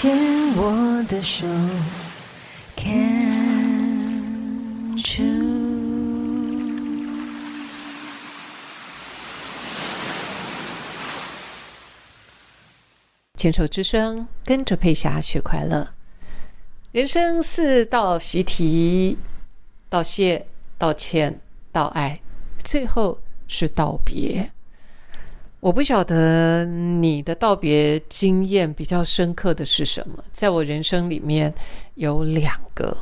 牵我的手，Can you？牵手之声，跟着佩霞学快乐。人生四道习题：道谢、道歉、道爱，最后是道别。我不晓得你的道别经验比较深刻的是什么。在我人生里面有两个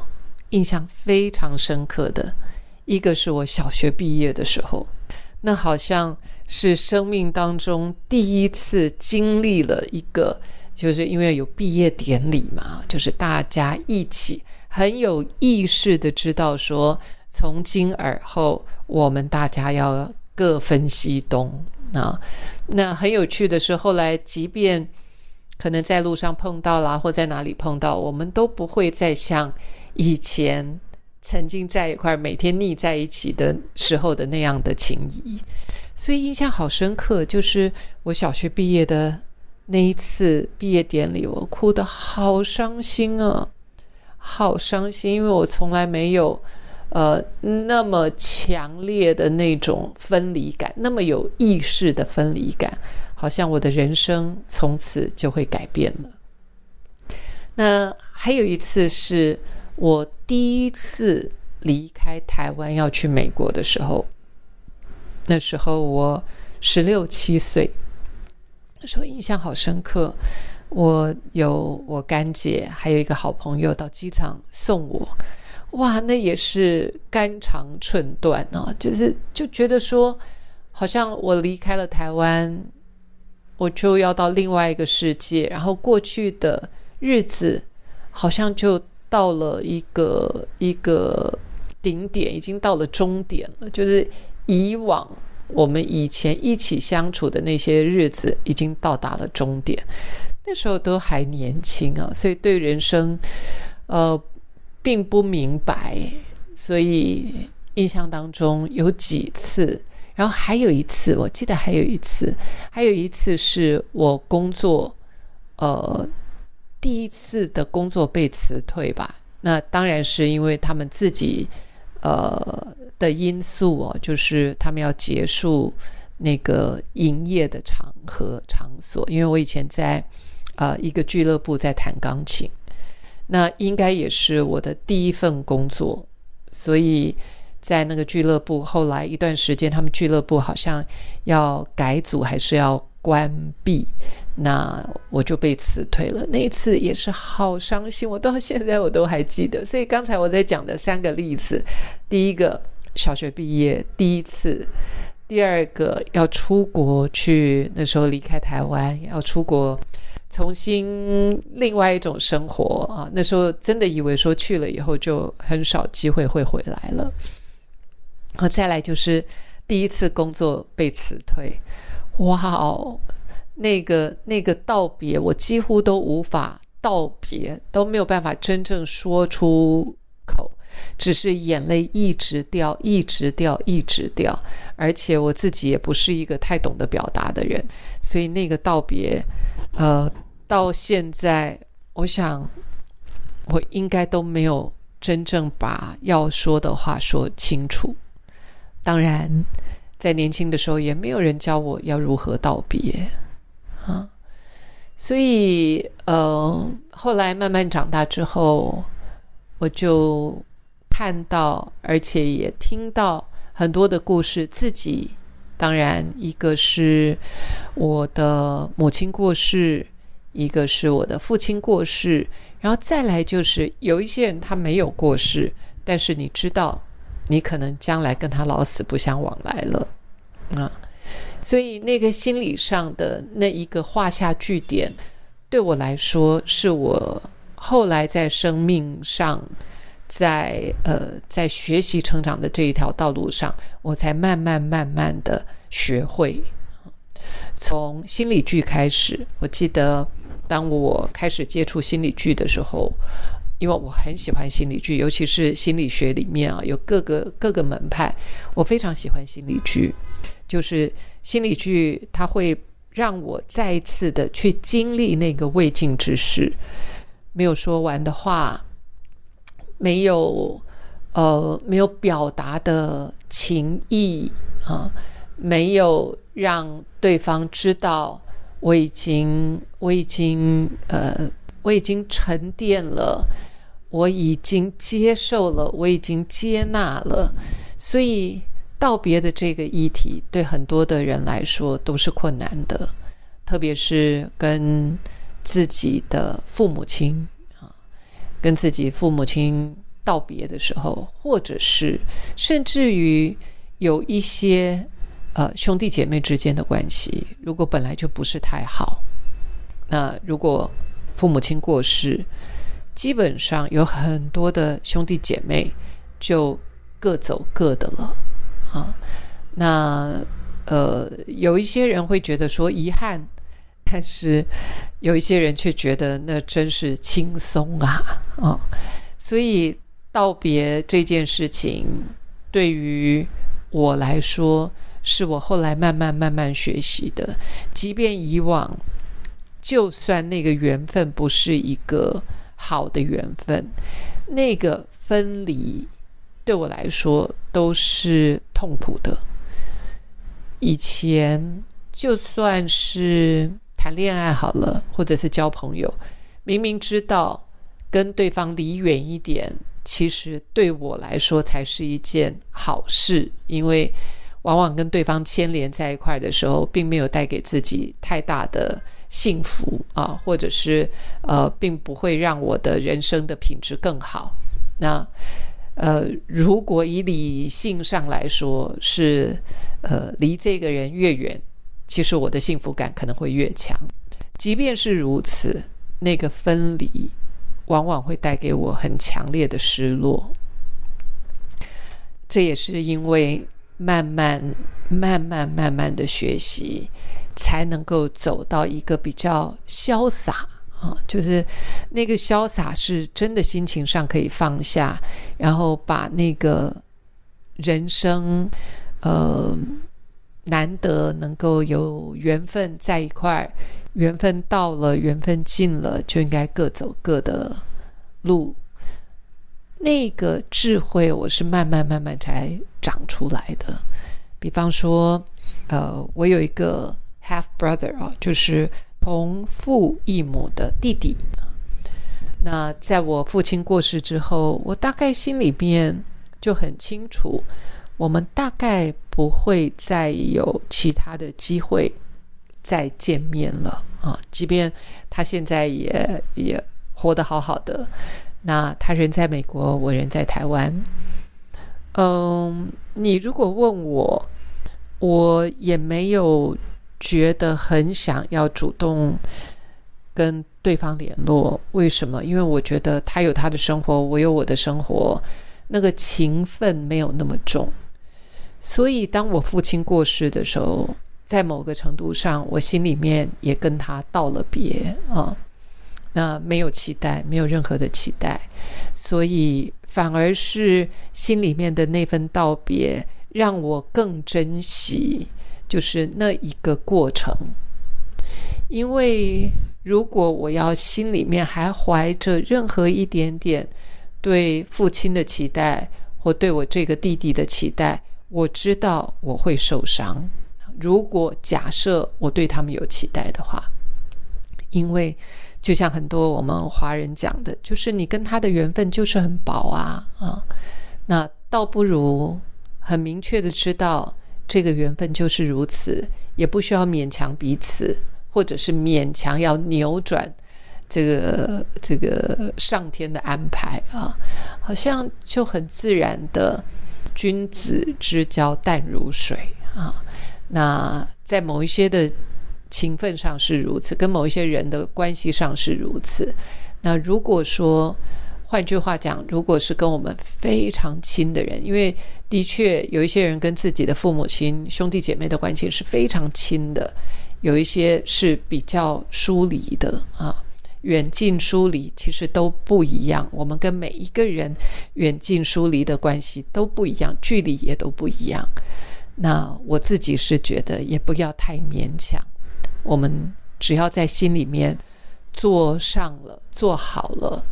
印象非常深刻的，一个是我小学毕业的时候，那好像是生命当中第一次经历了一个，就是因为有毕业典礼嘛，就是大家一起很有意识的知道说，从今而后我们大家要各分西东啊。那很有趣的是，后来即便可能在路上碰到啦，或在哪里碰到，我们都不会再像以前曾经在一块每天腻在一起的时候的那样的情谊。所以印象好深刻，就是我小学毕业的那一次毕业典礼，我哭得好伤心啊，好伤心，因为我从来没有呃那么强烈的那种分离感，那么有意识的分离感，好像我的人生从此就会改变了。那还有一次是我第一次离开台湾要去美国的时候。那时候我十六七岁，那时候印象好深刻。我有我干姐，还有一个好朋友到机场送我，哇，那也是肝肠寸断啊！就是就觉得说，好像我离开了台湾，我就要到另外一个世界，然后过去的日子好像就到了一个一个顶点，已经到了终点了，就是以往我们以前一起相处的那些日子，已经到达了终点。那时候都还年轻啊，所以对人生，呃，并不明白。所以印象当中有几次，然后还有一次，我记得还有一次，还有一次是我工作，呃，第一次的工作被辞退吧。那当然是因为他们自己，呃的因素哦，就是他们要结束那个营业的场合场所。因为我以前在。呃，一个俱乐部在弹钢琴，那应该也是我的第一份工作，所以在那个俱乐部后来一段时间，他们俱乐部好像要改组还是要关闭，那我就被辞退了。那一次也是好伤心，我到现在我都还记得。所以刚才我在讲的三个例子，第一个小学毕业第一次，第二个要出国去，那时候离开台湾要出国。重新另外一种生活啊！那时候真的以为说去了以后就很少机会会回来了。然后再来就是第一次工作被辞退，哇哦，那个那个道别，我几乎都无法道别，都没有办法真正说出口，只是眼泪一直掉，一直掉，一直掉。而且我自己也不是一个太懂得表达的人，所以那个道别。呃，到现在，我想我应该都没有真正把要说的话说清楚。当然，在年轻的时候，也没有人教我要如何道别啊。所以，呃，后来慢慢长大之后，我就看到，而且也听到很多的故事，自己。当然，一个是我的母亲过世，一个是我的父亲过世，然后再来就是有一些人他没有过世，但是你知道，你可能将来跟他老死不相往来了啊。所以那个心理上的那一个画下句点，对我来说是我后来在生命上，在呃在学习成长的这一条道路上，我才慢慢慢慢的学会。从心理剧开始，我记得当我开始接触心理剧的时候，因为我很喜欢心理剧，尤其是心理学里面啊有各个各个门派，我非常喜欢心理剧。就是心理剧，它会让我再一次的去经历那个未尽之事，没有说完的话，没有呃没有表达的情意啊，没有让对方知道我已经我已经呃我已经沉淀了，我已经接受了，我已经接纳了，所以。道别的这个议题，对很多的人来说都是困难的，特别是跟自己的父母亲啊，跟自己父母亲道别的时候，或者是甚至于有一些呃兄弟姐妹之间的关系，如果本来就不是太好，那如果父母亲过世，基本上有很多的兄弟姐妹就各走各的了。啊，那呃，有一些人会觉得说遗憾，但是有一些人却觉得那真是轻松啊啊！所以道别这件事情，对于我来说，是我后来慢慢慢慢学习的。即便以往，就算那个缘分不是一个好的缘分，那个分离。对我来说都是痛苦的。以前就算是谈恋爱好了，或者是交朋友，明明知道跟对方离远一点，其实对我来说才是一件好事，因为往往跟对方牵连在一块的时候，并没有带给自己太大的幸福啊，或者是呃，并不会让我的人生的品质更好。那。呃，如果以理性上来说，是呃离这个人越远，其实我的幸福感可能会越强。即便是如此，那个分离往往会带给我很强烈的失落。这也是因为慢慢、慢慢、慢慢的学习，才能够走到一个比较潇洒。啊，就是那个潇洒，是真的心情上可以放下，然后把那个人生，呃，难得能够有缘分在一块，缘分到了，缘分尽了，就应该各走各的路。那个智慧，我是慢慢慢慢才长出来的。比方说，呃，我有一个 half brother 啊，就是。同父异母的弟弟，那在我父亲过世之后，我大概心里面就很清楚，我们大概不会再有其他的机会再见面了啊！即便他现在也也活得好好的，那他人在美国，我人在台湾。嗯，你如果问我，我也没有。觉得很想要主动跟对方联络，为什么？因为我觉得他有他的生活，我有我的生活，那个情分没有那么重。所以，当我父亲过世的时候，在某个程度上，我心里面也跟他道了别啊。那没有期待，没有任何的期待，所以反而是心里面的那份道别，让我更珍惜。就是那一个过程，因为如果我要心里面还怀着任何一点点对父亲的期待，或对我这个弟弟的期待，我知道我会受伤。如果假设我对他们有期待的话，因为就像很多我们华人讲的，就是你跟他的缘分就是很薄啊啊，那倒不如很明确的知道。这个缘分就是如此，也不需要勉强彼此，或者是勉强要扭转这个这个上天的安排啊，好像就很自然的，君子之交淡如水啊。那在某一些的情分上是如此，跟某一些人的关系上是如此。那如果说，换句话讲，如果是跟我们非常亲的人，因为的确有一些人跟自己的父母亲、兄弟姐妹的关系是非常亲的，有一些是比较疏离的啊。远近疏离其实都不一样，我们跟每一个人远近疏离的关系都不一样，距离也都不一样。那我自己是觉得，也不要太勉强。我们只要在心里面做上了、做好了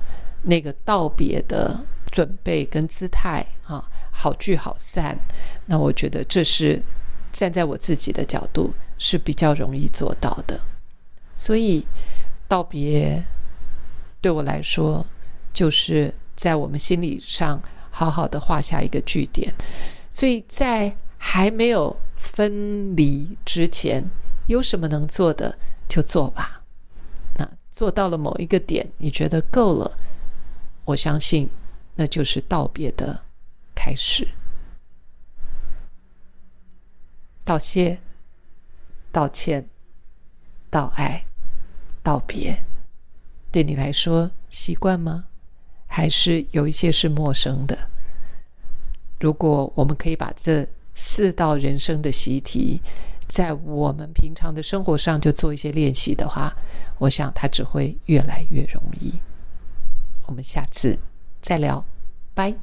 那个道别的准备跟姿态啊，好聚好散。那我觉得这是站在我自己的角度是比较容易做到的。所以。道别对我来说，就是在我们心理上好好的画下一个句点。所以在还没有分离之前，有什么能做的就做吧。那做到了某一个点，你觉得够了，我相信那就是道别的开始。道谢、道歉、道爱。道别，对你来说习惯吗？还是有一些是陌生的？如果我们可以把这四道人生的习题，在我们平常的生活上就做一些练习的话，我想它只会越来越容易。我们下次再聊，拜。